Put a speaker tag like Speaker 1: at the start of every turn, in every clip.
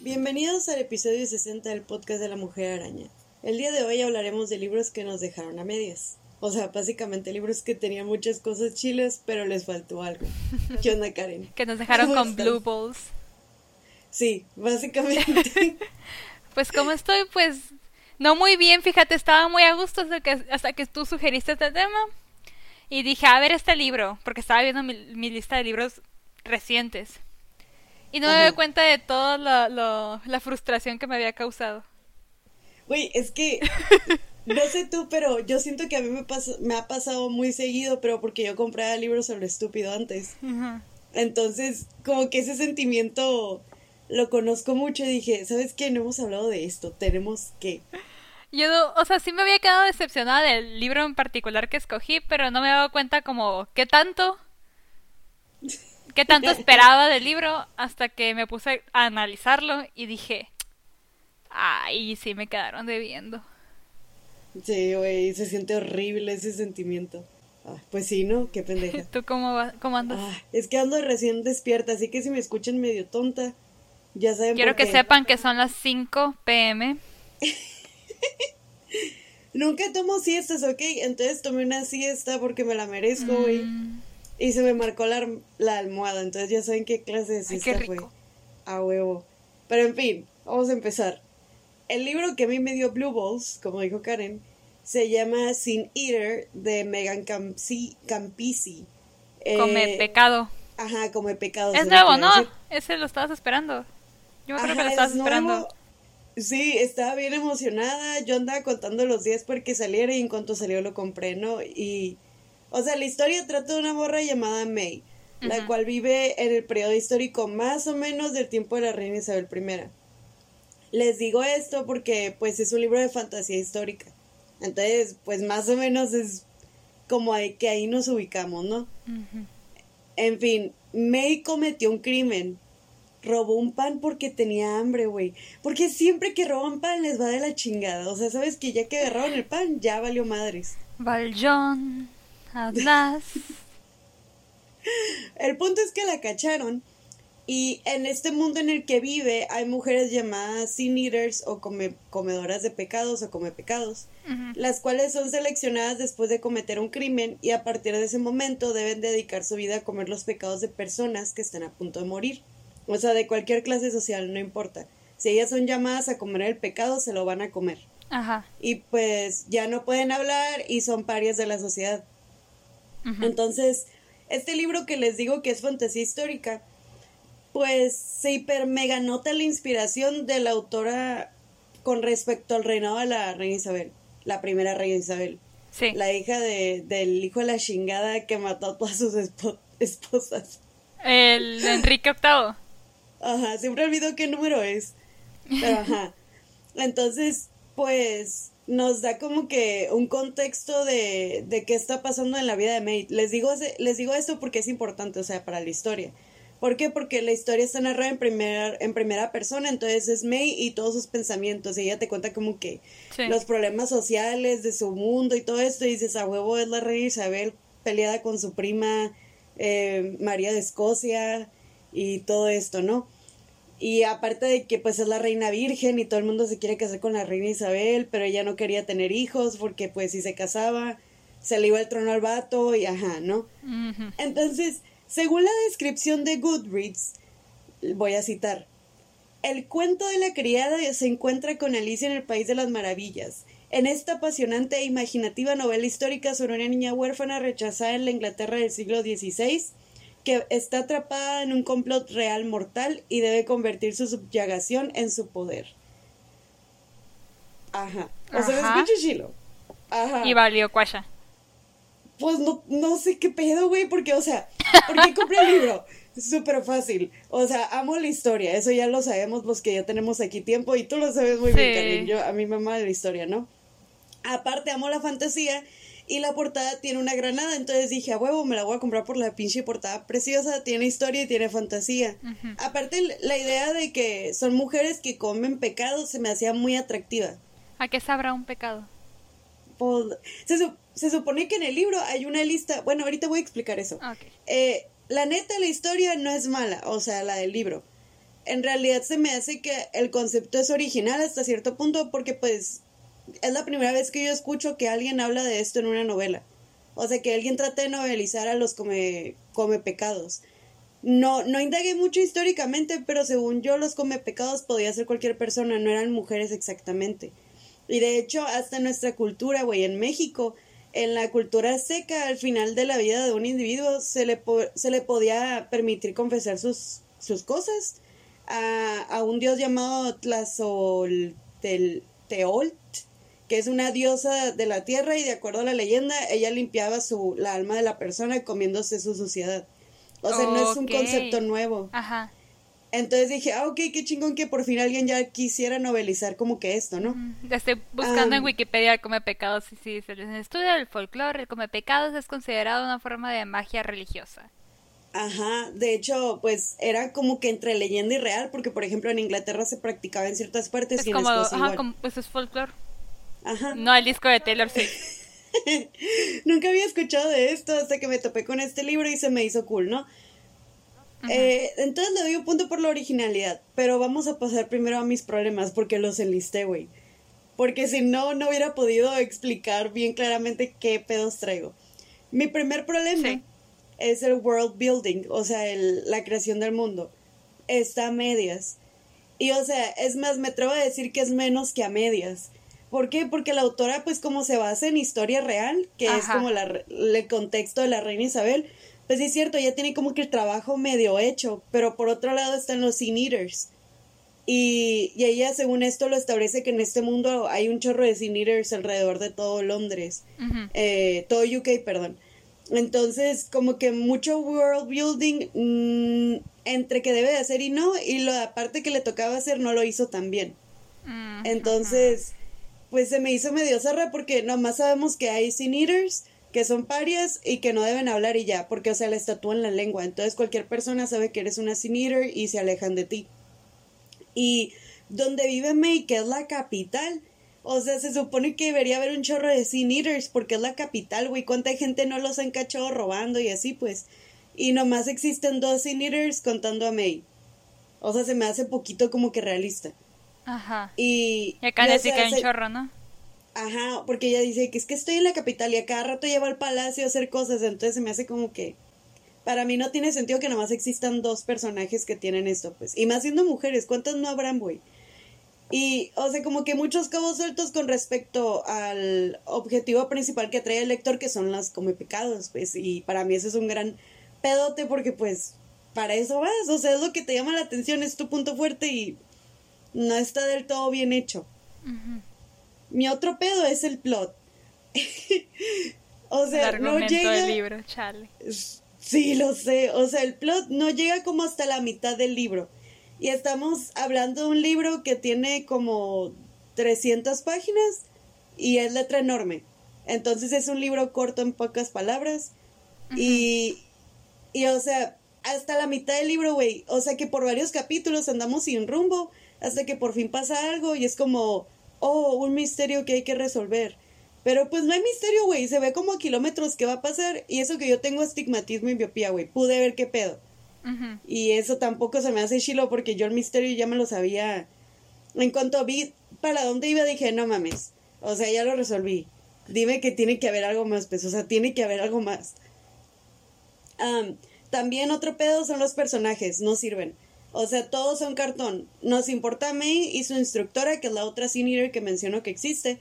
Speaker 1: Bienvenidos al episodio 60 del podcast de la Mujer Araña. El día de hoy hablaremos de libros que nos dejaron a medias. O sea, básicamente libros que tenían muchas cosas chiles, pero les faltó algo. ¿Qué onda, Karen?
Speaker 2: Que nos dejaron
Speaker 1: ¿Cómo
Speaker 2: con blue balls.
Speaker 1: Sí, básicamente.
Speaker 2: Pues como estoy, pues no muy bien, fíjate, estaba muy a gusto hasta que, hasta que tú sugeriste este tema. Y dije, a ver este libro, porque estaba viendo mi, mi lista de libros recientes. Y no me doy cuenta de toda la frustración que me había causado.
Speaker 1: Güey, es que no sé tú, pero yo siento que a mí me, pas- me ha pasado muy seguido, pero porque yo compraba libros sobre estúpido antes. Entonces, como que ese sentimiento lo conozco mucho y dije, ¿sabes qué? No hemos hablado de esto, tenemos que.
Speaker 2: Yo, o sea, sí me había quedado decepcionada del libro en particular que escogí, pero no me había dado cuenta como qué tanto, qué tanto esperaba del libro hasta que me puse a analizarlo y dije, ay, sí me quedaron debiendo.
Speaker 1: Sí, güey, se siente horrible ese sentimiento. Ah, pues sí, ¿no? Qué pendeja.
Speaker 2: ¿Tú cómo, va- cómo andas?
Speaker 1: Ah, es que ando recién despierta, así que si me escuchan medio tonta, ya saben
Speaker 2: Quiero
Speaker 1: por
Speaker 2: que
Speaker 1: qué.
Speaker 2: sepan que son las 5 pm.
Speaker 1: Nunca tomo siestas, ¿ok? Entonces tomé una siesta porque me la merezco, güey.
Speaker 2: Mm,
Speaker 1: Y se me marcó la, la almohada, entonces ya saben qué clase de
Speaker 2: Ay,
Speaker 1: siesta fue. A huevo. Pero en fin, vamos a empezar. El libro que a mí me dio Blue Balls, como dijo Karen, se llama Sin Eater de Megan Campisi. Campisi. Eh,
Speaker 2: come pecado.
Speaker 1: Ajá, come pecado.
Speaker 2: Es nuevo, ¿no? Ese lo estabas esperando. Yo creo que lo
Speaker 1: es
Speaker 2: estabas
Speaker 1: nuevo. Sí, estaba bien emocionada. Yo andaba contando los días porque saliera y en cuanto salió lo compré, ¿no? Y, o sea, la historia trata de una morra llamada May, la cual vive en el periodo histórico más o menos del tiempo de la reina Isabel I. Les digo esto porque, pues, es un libro de fantasía histórica. Entonces, pues, más o menos es como que ahí nos ubicamos, ¿no? En fin, May cometió un crimen. Robó un pan porque tenía hambre, güey. Porque siempre que roban pan les va de la chingada. O sea, sabes que ya que agarraron el pan, ya valió madres.
Speaker 2: Valjean, Atlas.
Speaker 1: El punto es que la cacharon. Y en este mundo en el que vive hay mujeres llamadas sin eaters o come- comedoras de pecados o come pecados, las cuales son seleccionadas después de cometer un crimen y a partir de ese momento deben dedicar su vida a comer los pecados de personas que están a punto de morir. O sea, de cualquier clase social, no importa. Si ellas son llamadas a comer el pecado, se lo van a comer.
Speaker 2: Ajá.
Speaker 1: Y pues ya no pueden hablar y son parias de la sociedad. Entonces, este libro que les digo que es fantasía histórica, pues se hiper mega nota la inspiración de la autora con respecto al reinado de la reina Isabel, la primera reina Isabel,
Speaker 2: Sí.
Speaker 1: la hija de, del hijo de la chingada que mató a todas sus espo- esposas.
Speaker 2: El Enrique VIII.
Speaker 1: Ajá, siempre olvido qué número es. Pero ajá. Entonces, pues nos da como que un contexto de, de qué está pasando en la vida de May. Les digo, les digo esto porque es importante, o sea, para la historia. ¿Por qué? Porque la historia está narrada en primera, en primera persona, entonces es May y todos sus pensamientos. Y ella te cuenta como que
Speaker 2: Sí.
Speaker 1: los problemas sociales de su mundo y todo esto. Y dices, a huevo es la reina Isabel peleada con su prima eh, María de Escocia y todo esto, ¿no? Y aparte de que pues es la reina virgen y todo el mundo se quiere casar con la reina Isabel, pero ella no quería tener hijos porque pues si se casaba se le iba el trono al vato y ajá, ¿no? Entonces, según la descripción de Goodreads, voy a citar, el cuento de la criada se encuentra con Alicia en el País de las Maravillas. En esta apasionante e imaginativa novela histórica sobre una niña huérfana rechazada en la Inglaterra del siglo XVI, que está atrapada en un complot real mortal y debe convertir su subyagación en su poder. Ajá. O sea,
Speaker 2: Ajá.
Speaker 1: escucha chilo. Ajá.
Speaker 2: Y valió cuasha.
Speaker 1: Pues no, no sé qué pedo, güey, porque, o sea, ¿por qué compré el libro? Súper fácil. O sea, amo la historia, eso ya lo sabemos los que ya tenemos aquí tiempo y tú lo sabes muy bien,
Speaker 2: Sí.
Speaker 1: Karin. Yo, a mí me mama la historia, ¿no? Aparte, amo la fantasía y la portada tiene una granada, entonces dije, a huevo, me la voy a comprar por la pinche portada preciosa, tiene historia y tiene fantasía. Aparte, la idea de que son mujeres que comen pecados se me hacía muy atractiva.
Speaker 2: ¿A qué sabrá un pecado?
Speaker 1: Pues, se, supone que en el libro hay una lista. Bueno, ahorita voy a explicar eso. Eh, la neta, la historia no es mala, o sea, la del libro. En realidad se me hace que el concepto es original hasta cierto punto porque pues es la primera vez que yo escucho que alguien habla de esto en una novela. O sea, que alguien trate de novelizar a los come, come pecados. No, no indagué mucho históricamente, pero según yo los come pecados podía ser cualquier persona, no eran mujeres exactamente. Y de hecho, hasta nuestra cultura, güey, en México, en la cultura seca, al final de la vida de un individuo se le, se le podía permitir confesar sus, sus cosas a, a un dios llamado Tlazol, Teolt, que es una diosa de la tierra y de acuerdo a la leyenda, ella limpiaba su, la alma de la persona comiéndose su suciedad. O sea, no es un concepto nuevo. Ajá. Entonces dije, ah, ok, qué chingón que por fin alguien ya quisiera novelizar como que esto, ¿no?
Speaker 2: Estoy buscando en Wikipedia el come pecados y sí, se les estudia el folclore, el come pecados es considerado una forma de magia religiosa.
Speaker 1: Ajá, de hecho, pues era como que entre leyenda y real, porque por ejemplo en Inglaterra se practicaba en ciertas partes
Speaker 2: es
Speaker 1: y
Speaker 2: como, ajá, como, pues es folclore. Ajá. No el disco de Taylor Swift.
Speaker 1: Nunca había escuchado de esto hasta que me topé con este libro y se me hizo cool, ¿no? Eh, entonces le doy un punto por la originalidad, pero vamos a pasar primero a mis problemas porque los enlisté, güey. Porque si no, no hubiera podido explicar bien claramente qué pedos traigo. Mi primer problema es el world building, o sea, la creación del mundo. Está a medias. Y o sea, es más, me atrevo a decir que es menos que a medias. ¿Por qué? Porque la autora, pues como se basa en historia real, que es como la, el contexto de la reina Isabel, pues sí es cierto, ya tiene como que el trabajo medio hecho, pero por otro lado están los Sin Eaters. Y, y ella, según esto, lo establece que en este mundo hay un chorro de Sin Eaters alrededor de todo Londres, eh, todo UK, perdón. Entonces, como que mucho world building mm, entre que debe de hacer y no, y la parte que le tocaba hacer no lo hizo tan bien. Entonces, pues se me hizo medio zarra porque nomás sabemos que hay Sin Eaters que son parias y que no deben hablar y ya, porque o sea, le en la lengua. Entonces cualquier persona sabe que eres una sin eater y se alejan de ti. Y donde vive May, que es la capital, o sea, se supone que debería haber un chorro de sin eaters porque es la capital, güey. ¿Cuánta gente no los han cachado robando y así, pues? Y nomás existen dos sin eaters contando a May. O sea, se me hace poquito como que realista.
Speaker 2: Ajá.
Speaker 1: Y,
Speaker 2: y acá que hay un chorro, ¿no?
Speaker 1: Ajá, porque ella dice que es que estoy en la capital y a cada rato lleva al palacio a hacer cosas, entonces se me hace como que para mí no tiene sentido que nomás existan dos personajes que tienen esto, pues. Y más siendo mujeres, ¿cuántas no habrán, güey? Y, o sea, como que muchos cabos sueltos con respecto al objetivo principal que trae el lector, que son las come pecados, pues. Y para mí eso es un gran pedote porque, pues, para eso vas. O sea, es lo que te llama la atención, es tu punto fuerte y no está del todo bien hecho. Mi otro pedo es el plot. o sea, no llega.
Speaker 2: Del libro, chale.
Speaker 1: Sí, lo sé. O sea, el plot no llega como hasta la mitad del libro. Y estamos hablando de un libro que tiene como 300 páginas y es letra enorme. Entonces es un libro corto en pocas palabras. Y, y, o sea, hasta la mitad del libro, güey. O sea que por varios capítulos andamos sin rumbo hasta que por fin pasa algo y es como, oh, un misterio que hay que resolver. Pero pues no hay misterio, güey. Se ve como a kilómetros que va a pasar. Y eso que yo tengo estigmatismo y miopía, güey. Pude ver qué pedo. Y eso tampoco se me hace chilo porque yo el misterio ya me lo sabía. En cuanto vi para dónde iba, dije, no mames. O sea, ya lo resolví. Dime que tiene que haber algo más, pues. O sea, tiene que haber algo más. también otro pedo son los personajes. No sirven. O sea, todos son cartón. Nos importa May y su instructora, que es la otra senior que menciono que existe.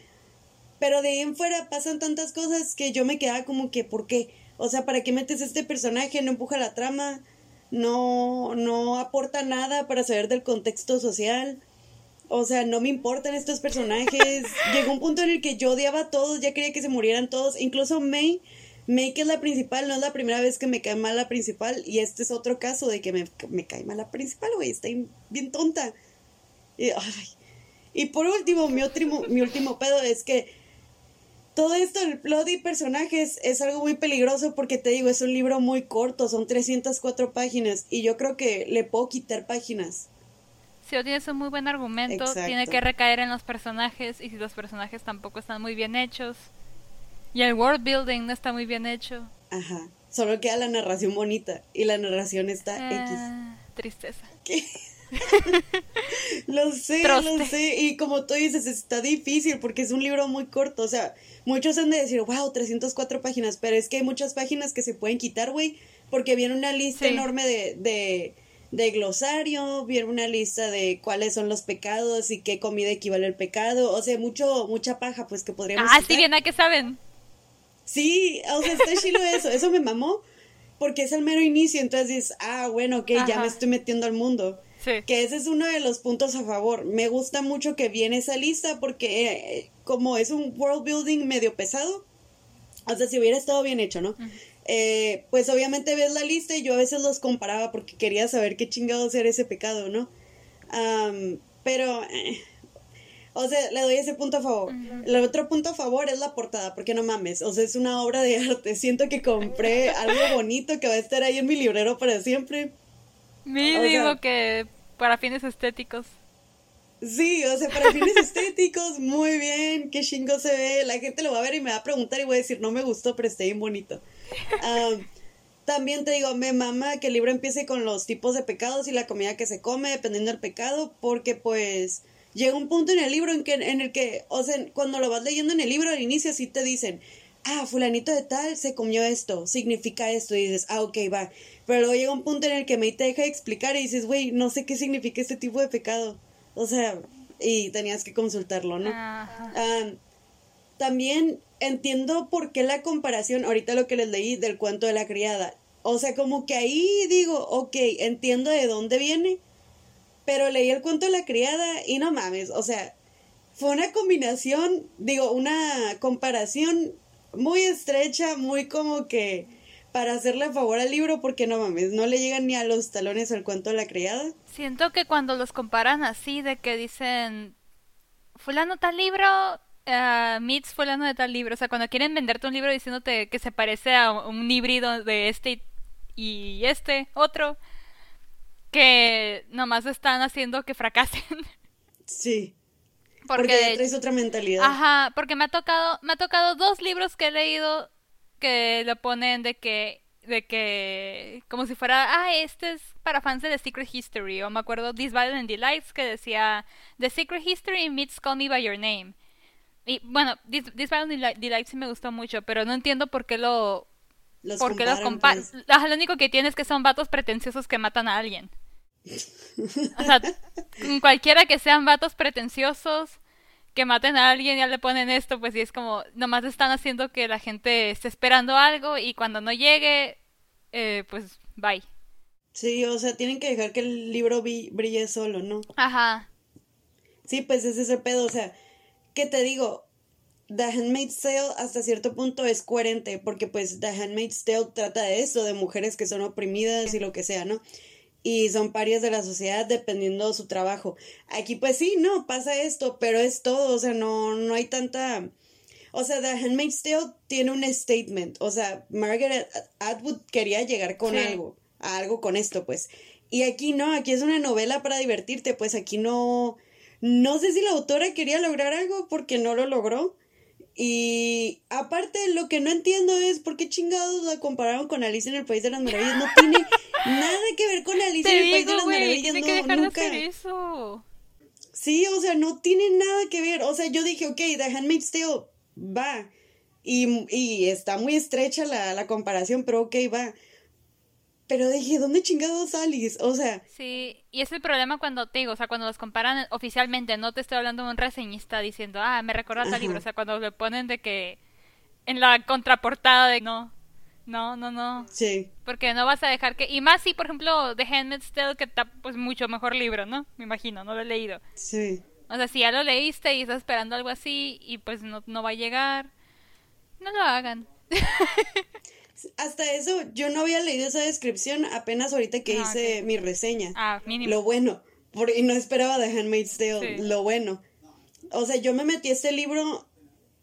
Speaker 1: Pero de ahí en fuera pasan tantas cosas que yo me quedaba como que, ¿por qué? O sea, ¿para qué metes este personaje? No empuja la trama, no, no aporta nada para saber del contexto social. O sea, no me importan estos personajes. Llegó un punto en el que yo odiaba a todos, ya quería que se murieran todos. Incluso May May, que es la principal, no es la primera vez que me cae mal la principal. Y este es otro caso de que me, me cae mal la principal, güey. Está bien tonta. Y, por último, mi último, mi último pedo es que todo esto del plot y personajes es algo muy peligroso porque te digo, es un libro muy corto, son 304 páginas. Y yo creo que le puedo quitar páginas.
Speaker 2: Si no tienes un muy buen argumento, tiene que recaer en los personajes y si los personajes tampoco están muy bien hechos y el world building no está muy bien hecho.
Speaker 1: Ajá. Solo queda la narración bonita y la narración está X.
Speaker 2: Ah, tristeza.
Speaker 1: ¿Qué? lo sé, lo sé. Y como tú dices, está difícil porque es un libro muy corto. O sea, muchos han de decir, wow, 304 páginas. Pero es que hay muchas páginas que se pueden quitar, güey. Porque viene una lista enorme de, de, de, glosario, viene una lista de cuáles son los pecados y qué comida equivale al pecado. O sea, mucho, mucha paja, pues que podríamos.
Speaker 2: Ah, sí, bien, ¿a qué saben?
Speaker 1: Sí, o sea, está chilo eso. Eso me mamó porque es el mero inicio. Entonces dices, ah, bueno, ok, ya me estoy metiendo al mundo. Que ese es uno de los puntos a favor. Me gusta mucho que viene esa lista porque eh, como es un world building medio pesado, o sea, si hubiera estado bien hecho, ¿no? Eh, pues obviamente ves la lista y yo a veces los comparaba porque quería saber qué chingados era ese pecado, ¿no? pero, eh, o sea, le doy ese punto a favor. El otro punto a favor es la portada, porque no mames, o sea, es una obra de arte. Siento que compré algo bonito que va a estar ahí en mi librero para siempre.
Speaker 2: Mínimo que para fines estéticos.
Speaker 1: Sí, o sea, para fines estéticos, muy bien, qué chingo se ve. La gente lo va a ver y me va a preguntar y voy a decir, no me gustó, pero está bien bonito. también te digo, me mama que el libro empiece con los tipos de pecados y la comida que se come, dependiendo del pecado, porque pues llega un punto en el libro en, que, en el que, o sea, cuando lo vas leyendo en el libro al inicio, sí te dicen, ah, fulanito de tal se comió esto, significa esto, y dices, ah, ok, va. Pero luego llega un punto en el que me te deja explicar y dices, güey, no sé qué significa este tipo de pecado. O sea, y tenías que consultarlo, ¿no? también entiendo por qué la comparación, ahorita lo que les leí del cuento de la criada. O sea, como que ahí digo, ok, entiendo de dónde viene, pero leí el cuento de la criada y no mames, o sea, fue una combinación, digo, una comparación muy estrecha, muy como que para hacerle favor al libro porque no mames, no le llegan ni a los talones al cuento de la criada.
Speaker 2: Siento que cuando los comparan así, de que dicen, fulano tal libro, uh, fulano de tal libro, o sea, cuando quieren venderte un libro diciéndote que se parece a un híbrido de este y este otro, que nomás están haciendo que fracasen.
Speaker 1: Sí. Porque, traes otra mentalidad.
Speaker 2: Ajá, porque me ha tocado, me ha tocado dos libros que he leído que lo ponen de que de que como si fuera ah este es para fans de The Secret History o me acuerdo This Violent Delights que decía The Secret History meets Call Me by Your Name y bueno This, Violent Delights sí me gustó mucho pero no entiendo por qué lo por qué los comparan pues. lo único que tiene es que son vatos pretenciosos que matan a alguien o sea cualquiera que sean vatos pretenciosos que maten a alguien y ya le ponen esto, pues sí es como, nomás están haciendo que la gente esté esperando algo y cuando no llegue, eh, pues bye.
Speaker 1: Sí, o sea, tienen que dejar que el libro brille solo, ¿no?
Speaker 2: Ajá.
Speaker 1: Sí, pues es ese pedo, o sea, ¿qué te digo? The Handmaid's Tale hasta cierto punto es coherente, porque pues The Handmaid's Tale trata de eso, de mujeres que son oprimidas y lo que sea, ¿no? Y son parias de la sociedad dependiendo de su trabajo. Aquí pues sí, no, pasa esto, pero es todo, o sea, no, no hay tanta... O sea, The Handmaid's Tale tiene un statement, o sea, Margaret Atwood quería llegar con algo, a algo con esto, pues. Y aquí no, aquí es una novela para divertirte, pues aquí no... No sé si la autora quería lograr algo porque no lo logró. Y aparte, lo que no entiendo es por qué chingados la compararon con Alicia en el País de las Maravillas. No tiene nada que ver con Alicia en el País de las Maravillas.
Speaker 2: Tiene que dejar de hacer eso.
Speaker 1: Sí, o sea, no tiene nada que ver. O sea, yo dije, ok, The Handmaid's Tale va. Y, y está muy estrecha la, la comparación, pero ok, va. Pero dije, ¿dónde chingados salís? O sea.
Speaker 2: Sí, y es el problema cuando te digo, o sea, cuando los comparan oficialmente, no te estoy hablando de un reseñista diciendo, ah, me recuerda tal libro, o sea, cuando le ponen de que en la contraportada de no, no, no, no.
Speaker 1: Sí.
Speaker 2: Porque no vas a dejar que. Y más si, por ejemplo, The Handmaid's Tale, que está pues mucho mejor libro, ¿no? Me imagino, no lo he leído.
Speaker 1: Sí.
Speaker 2: O sea, si ya lo leíste y estás esperando algo así y pues no, no va a llegar, no lo hagan.
Speaker 1: hasta eso, yo no había leído esa descripción apenas ahorita que ah, hice mi reseña.
Speaker 2: Ah, mínimo.
Speaker 1: Lo bueno, porque no esperaba The Handmaid's Tale, lo bueno. O sea, yo me metí a este libro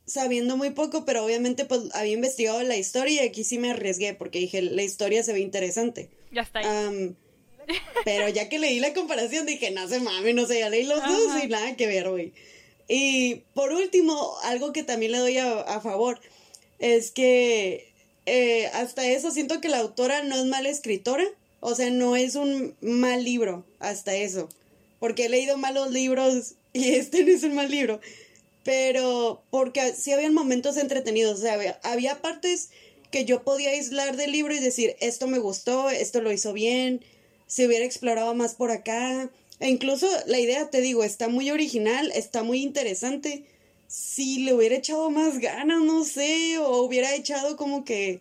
Speaker 1: sabiendo muy poco, pero obviamente pues había investigado la historia y aquí sí me arriesgué porque dije, la historia se ve interesante.
Speaker 2: Ya está ahí.
Speaker 1: Pero ya que leí la comparación dije, no sé mami, no sé, ya leí los dos y nada que ver, güey. Y por último, algo que también le doy a, favor es que eh, hasta eso siento que la autora no es mala escritora, o sea, no es un mal libro, hasta eso. Porque he leído malos libros y este no es un mal libro. Pero porque sí habían momentos entretenidos, o sea, había, partes que yo podía aislar del libro y decir, esto me gustó, esto lo hizo bien, se hubiera explorado más por acá. E incluso la idea, te digo, está muy original, está muy interesante. Si le hubiera echado más ganas, no sé, o hubiera echado como que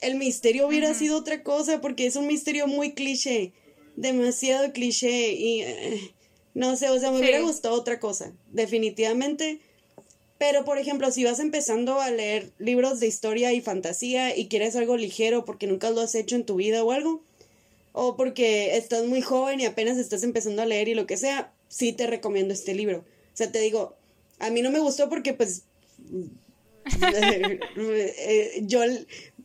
Speaker 1: el misterio hubiera sido otra cosa, porque es un misterio muy cliché, demasiado cliché y eh, no sé, o sea, me hubiera gustado otra cosa, definitivamente. Pero, por ejemplo, si vas empezando a leer libros de historia y fantasía y quieres algo ligero porque nunca lo has hecho en tu vida o algo, o porque estás muy joven y apenas estás empezando a leer y lo que sea, sí te recomiendo este libro. O sea, te digo, a mí no me gustó porque pues yo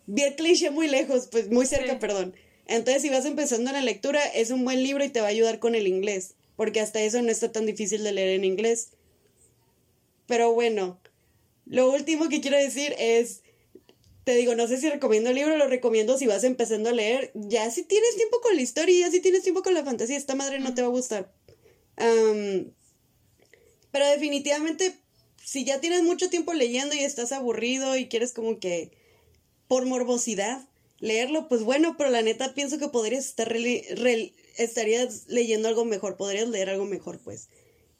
Speaker 1: vi el cliché muy lejos, pues muy cerca, perdón. Entonces, si vas empezando en la lectura, es un buen libro y te va a ayudar con el inglés, porque hasta eso no está tan difícil de leer en inglés. Pero bueno, lo último que quiero decir es, te digo, no sé si recomiendo el libro, lo recomiendo si vas empezando a leer. Ya si tienes tiempo con la historia, ya si tienes tiempo con la fantasía, esta madre no te va a gustar. Pero definitivamente, si ya tienes mucho tiempo leyendo y estás aburrido y quieres como que, por morbosidad, leerlo, pues bueno, pero la neta pienso que podrías estar estarías leyendo algo mejor, podrías leer algo mejor, pues.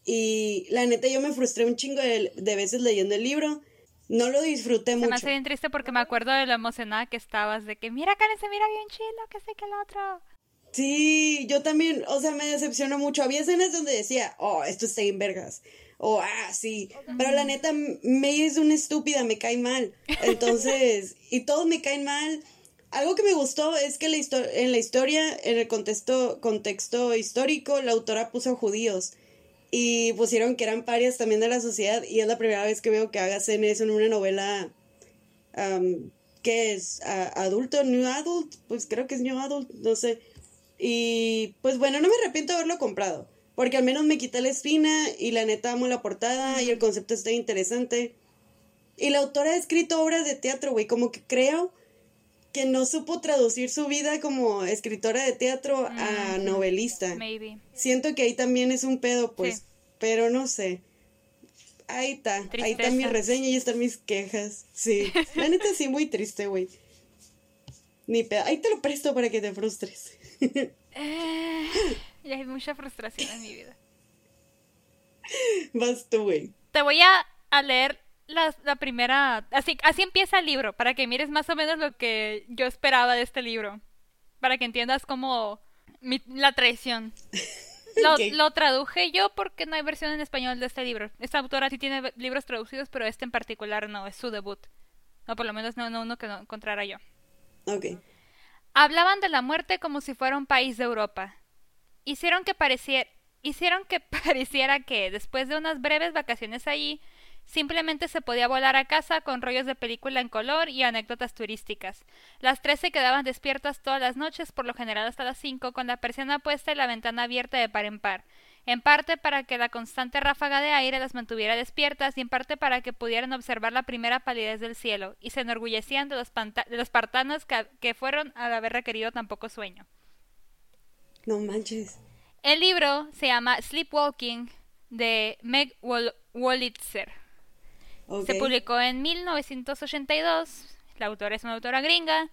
Speaker 1: Y la neta yo me frustré un chingo de, veces leyendo el libro. No lo disfruté mucho.
Speaker 2: Me hace bien triste porque me acuerdo de lo emocionada que estabas, de que mira, Karen se mira bien chido, que sé que el otro.
Speaker 1: Sí, yo también, o sea, me decepcionó mucho. Había escenas donde decía, oh, esto está en vergas. O, ah, sí. Pero la neta, me es una estúpida, me cae mal. Entonces, y todos me caen mal. Algo que me gustó es que la en la historia, en el contexto, contexto histórico, la autora puso judíos y pusieron que eran parias también de la sociedad y es la primera vez que veo que hagan eso en una novela que es adulto, new adult, pues creo que es new adult, no sé. Y pues bueno, no me arrepiento de haberlo comprado, porque al menos me quité la espina y la neta amo la portada y el concepto está interesante. Y la autora ha escrito obras de teatro, güey, como que creo que no supo traducir su vida como escritora de teatro a novelista.
Speaker 2: Maybe.
Speaker 1: Siento que ahí también es un pedo, pues, pero no sé. Ahí está, ahí está mi reseña y están mis quejas. Sí, la neta sí, muy triste, güey. Ni pedo. Ahí te lo presto para que te frustres.
Speaker 2: eh, y hay mucha frustración en mi vida.
Speaker 1: Vas tú, güey.
Speaker 2: Te voy a, a leer la, la, primera... Así, así empieza el libro, para que mires más o menos lo que yo esperaba de este libro. Para que entiendas cómo... la traición. Lo, lo, traduje yo porque no hay versión en español de este libro. Esta autora sí tiene libros traducidos, pero este en particular no, es su debut. O por lo menos no, no uno que no encontrara yo.
Speaker 1: Ok.
Speaker 2: Hablaban de la muerte como si fuera un país de Europa. Hicieron que pareciera, hicieron que pareciera que, después de unas breves vacaciones allí, Simplemente se podía volar a casa con rollos de película en color y anécdotas turísticas. Las tres se quedaban despiertas todas las noches, por lo general hasta las cinco, con la persiana puesta y la ventana abierta de par en par. En parte para que la constante ráfaga de aire las mantuviera despiertas y en parte para que pudieran observar la primera palidez del cielo, y se enorgullecían de los, partanos que, que fueron al haber requerido tan poco sueño.
Speaker 1: No manches.
Speaker 2: El libro se llama Sleepwalking de Meg Wolitzer. Se publicó en 1982. La autora es una autora gringa.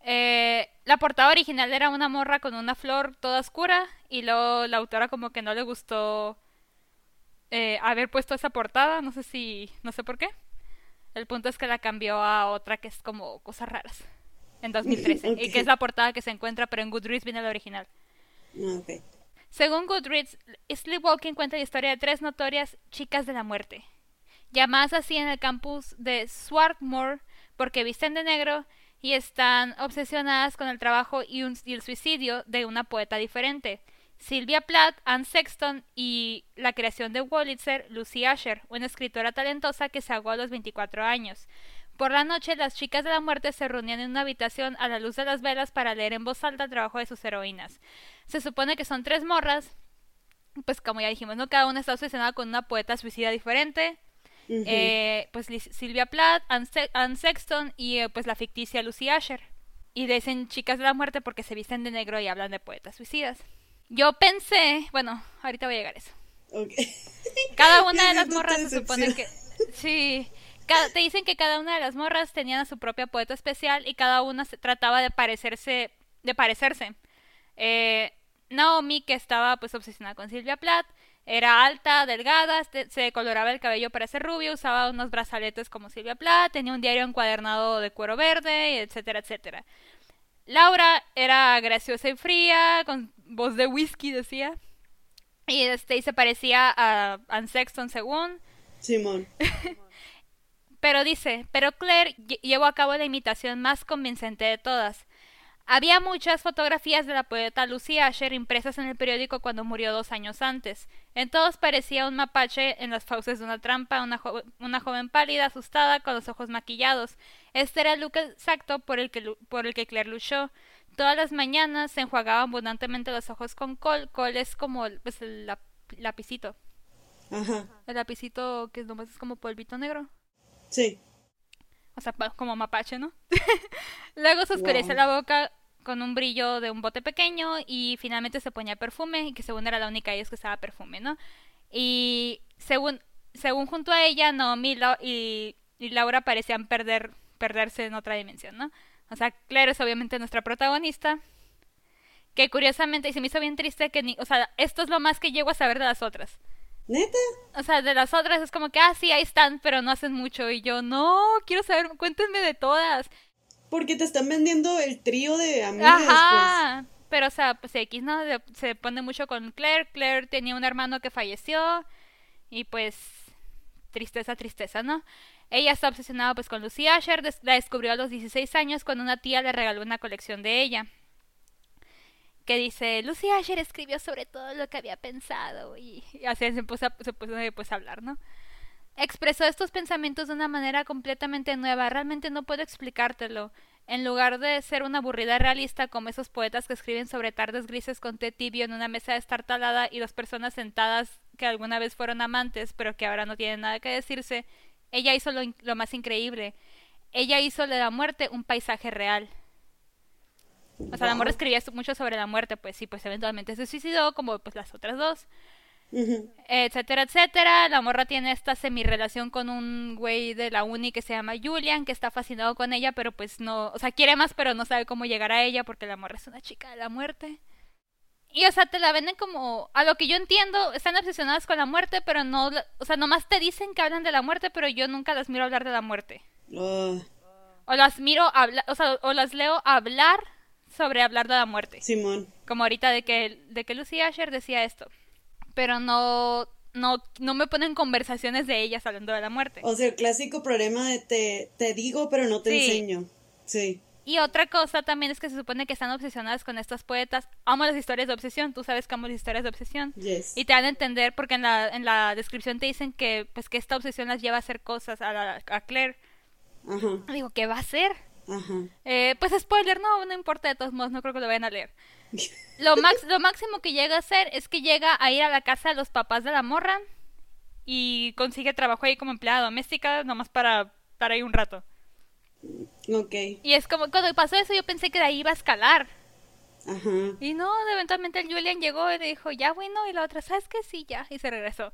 Speaker 2: Eh, la portada original era una morra con una flor toda oscura y luego la autora como que no le gustó eh, haber puesto esa portada, no sé si, no sé por qué. El punto es que la cambió a otra que es como cosas raras en 2013 y que es la portada que se encuentra, pero en Goodreads viene la original. Según Goodreads, Sleepwalking cuenta la historia de tres notorias chicas de la muerte llamadas así en el campus de Swarthmore porque visten de negro y están obsesionadas con el trabajo y, el suicidio de una poeta diferente. Sylvia Plath, Anne Sexton y la creación de Wolitzer, Lucy Asher, una escritora talentosa que se ahogó a los 24 años. Por la noche, las chicas de la muerte se reunían en una habitación a la luz de las velas para leer en voz alta el trabajo de sus heroínas. Se supone que son tres morras, pues como ya dijimos, ¿no? Cada una está obsesionada con una poeta suicida diferente. Eh, pues Silvia Plath, Anne, Sexton y eh, pues la ficticia Lucy Asher. Y le dicen chicas de la muerte porque se visten de negro y hablan de poetas suicidas. Yo pensé, bueno, ahorita voy a llegar a eso. Cada una de las morras se supone que... Sí, te dicen que cada una de las morras tenían a su propia poeta especial y cada una se trataba de parecerse, de parecerse. Eh, Naomi, que estaba pues obsesionada con Silvia Plath, era alta, delgada, se coloraba el cabello para ser rubio, usaba unos brazaletes como Silvia Plath, tenía un diario encuadernado de cuero verde, etcétera, etcétera. Laura era graciosa y fría, con voz de whisky, decía. Y este y se parecía a Anne Sexton según.
Speaker 1: Simón.
Speaker 2: pero dice, pero Claire llevó a cabo la imitación más convincente de todas. Había muchas fotografías de la poeta Lucy Asher impresas en el periódico cuando murió dos años antes. En todos parecía un mapache en las fauces de una trampa, una, joven pálida, asustada, con los ojos maquillados. Este era el look exacto por el que, por el que Claire luchó. Todas las mañanas se enjuagaba abundantemente los ojos con col. Col es como pues, el lapicito.
Speaker 1: Ajá.
Speaker 2: El lapicito que nomás es como polvito negro.
Speaker 1: Sí.
Speaker 2: O sea, como mapache, ¿no? Luego se oscurece la boca con un brillo de un bote pequeño y finalmente se ponía perfume y que según era la única vez que usaba perfume, ¿no? Y según, según junto a ella, Naomi y, y Laura parecían perder, perderse en otra dimensión, ¿no? O sea, Claire es obviamente nuestra protagonista. Que curiosamente, y se me hizo bien triste que ni, o sea, esto es lo más que llego a saber de las otras.
Speaker 1: ¿Neta?
Speaker 2: O sea, de las otras es como que, ah, sí, ahí están, pero no hacen mucho. Y yo, no, quiero saber, cuéntenme de todas.
Speaker 1: Porque te están vendiendo el trío de amigas,
Speaker 2: Ajá. Pues. Pero, o sea, pues X, ¿no? Se pone mucho con Claire. Claire tenía un hermano que falleció. Y pues, tristeza, tristeza, ¿no? Ella está obsesionada pues con Lucy Asher. La descubrió a los 16 años cuando una tía le regaló una colección de ella que dice, Lucy Asher escribió sobre todo lo que había pensado y, así se puso, se puso pues, a hablar, ¿no? Expresó estos pensamientos de una manera completamente nueva, realmente no puedo explicártelo. En lugar de ser una aburrida realista como esos poetas que escriben sobre tardes grises con té tibio en una mesa destartalada y dos personas sentadas que alguna vez fueron amantes pero que ahora no tienen nada que decirse, ella hizo lo, lo más increíble. Ella hizo de la muerte un paisaje real. O sea, la amor escribía mucho sobre la muerte, pues sí, pues eventualmente se suicidó, como pues las otras dos. Etcétera, etcétera. La morra tiene esta semi-relación con un güey de la uni que se llama Julian, que está fascinado con ella, pero pues no, o sea, quiere más, pero no sabe cómo llegar a ella porque la morra es una chica de la muerte. Y, o sea, te la venden como, a lo que yo entiendo, están obsesionadas con la muerte, pero no, o sea, nomás te dicen que hablan de la muerte, pero yo nunca las miro hablar de la muerte.
Speaker 1: Ah.
Speaker 2: O las miro hablar, o sea, o las leo hablar sobre hablar de la muerte.
Speaker 1: Simón.
Speaker 2: Como ahorita de que, de que Lucy Asher decía esto. Pero no, no, no me ponen conversaciones de ellas hablando de la muerte.
Speaker 1: O sea, el clásico problema de te, te digo pero no te enseño. Sí.
Speaker 2: Y otra cosa también es que se supone que están obsesionadas con estas poetas. Amo las historias de obsesión, tú sabes que amo las historias de obsesión.
Speaker 1: Yes.
Speaker 2: Y te dan a entender porque en la, en la descripción te dicen que pues que esta obsesión las lleva a hacer cosas a, a Claire.
Speaker 1: Ajá.
Speaker 2: Digo, ¿qué va a hacer?
Speaker 1: Ajá.
Speaker 2: Eh, pues spoiler, no, no importa de todos modos, no creo que lo vayan a leer. Lo, max, lo máximo que llega a hacer es que llega a ir a la casa de los papás de la morra y consigue trabajo ahí como empleada doméstica, nomás para estar ahí un rato.
Speaker 1: Ok.
Speaker 2: Y es como, cuando pasó eso yo pensé que de ahí iba a escalar.
Speaker 1: Ajá.
Speaker 2: Y no, eventualmente el Julian llegó y dijo, ya bueno, y la otra, ¿sabes qué? Sí, ya, y se regresó.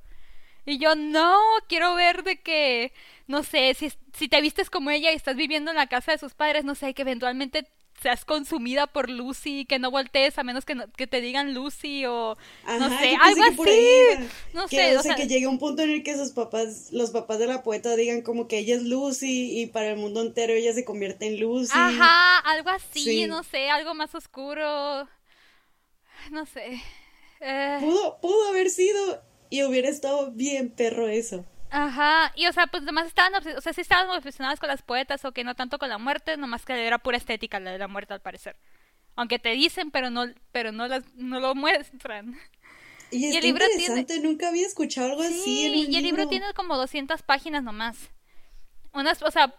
Speaker 2: Y yo, no, quiero ver de que, no sé, si, si te vistes como ella y estás viviendo en la casa de sus padres, no sé, que eventualmente seas consumida por Lucy, que no voltees a menos que, que te digan Lucy o no sé, algo así. No sé,
Speaker 1: o sea, que llegue un punto en el que sus papás, los papás de la poeta digan como que ella es Lucy y para el mundo entero ella se convierte en Lucy.
Speaker 2: Ajá, algo así, no sé, algo más oscuro. No sé. Eh...
Speaker 1: Pudo, pudo haber sido y hubiera estado bien perro eso.
Speaker 2: Ajá, y o sea, pues además estaban, o sea, sí estaban obsesionadas con las poetas o que no tanto con la muerte, nomás que era pura estética la de la muerte al parecer. Aunque te dicen, pero no, pero no las, no lo muestran.
Speaker 1: Y, es el libro interesante, nunca había escuchado algo así
Speaker 2: en el y el libro tiene como 200 páginas nomás. Unas, o sea,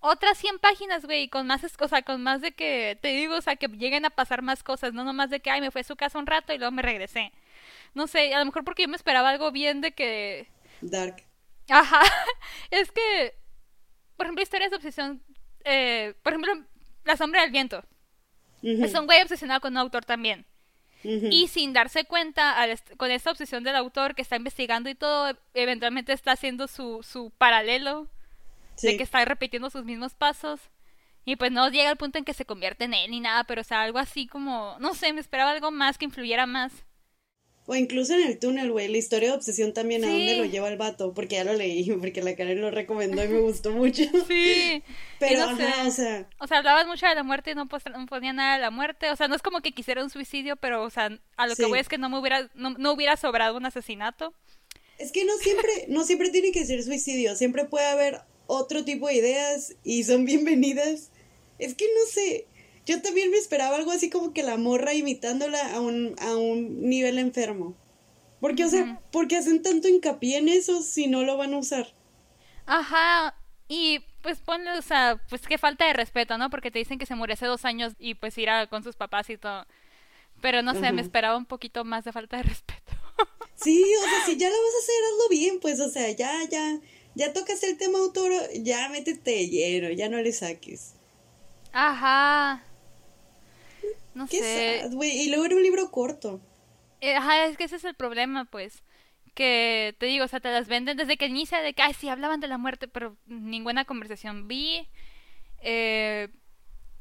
Speaker 2: otras 100 páginas, güey, con más, o sea, con más de que, te digo, o sea, que lleguen a pasar más cosas, no nomás de que, ay, me fue a su casa un rato y luego me regresé. No sé, a lo mejor porque yo me esperaba algo bien de que...
Speaker 1: Dark.
Speaker 2: Ajá, es que, por ejemplo, historias de obsesión, eh, por ejemplo, La sombra del viento. Es un güey obsesionado con un autor también. Y sin darse cuenta, con esta obsesión del autor que está investigando y todo, eventualmente está haciendo su, su paralelo de que está repitiendo sus mismos pasos. Y pues no llega al punto en que se convierte en él ni nada, pero o sea, algo así como, no sé, me esperaba algo más que influyera más.
Speaker 1: O incluso en el túnel, güey, la historia de obsesión también, ¿a dónde lo lleva el vato? Porque ya lo leí, porque la Karen lo recomendó y me gustó mucho.
Speaker 2: Sí.
Speaker 1: Pero, no o sea...
Speaker 2: O sea, hablabas mucho de la muerte y no, ponía nada de la muerte. O sea, no es como que quisiera un suicidio, pero, o sea, a lo que voy es que no me hubiera, no, hubiera sobrado un asesinato.
Speaker 1: Es que no siempre, no siempre tiene que ser suicidio, siempre puede haber otro tipo de ideas y son bienvenidas. Es que no sé, yo también me esperaba algo así como que la morra imitándola a un, a un nivel enfermo. Porque, o sea, ¿por qué hacen tanto hincapié en eso si no lo van a usar?
Speaker 2: Ajá, y pues ponle, o sea, pues qué falta de respeto, ¿no? Porque te dicen que se murió hace dos años y pues irá con sus papás y todo. Pero no sé, me esperaba un poquito más de falta de respeto.
Speaker 1: sí, o sea, si ya lo vas a hacer, hazlo bien, pues, o sea, ya, ya, ya tocas el tema autor, ya métete lleno, ya no le saques.
Speaker 2: Ajá. No sé.
Speaker 1: Y luego era un libro corto.
Speaker 2: Eh, ajá, es que ese es el problema, pues. Que te digo, o sea, te las venden desde que inicia de que, ay, sí, hablaban de la muerte, pero ninguna conversación vi. Eh,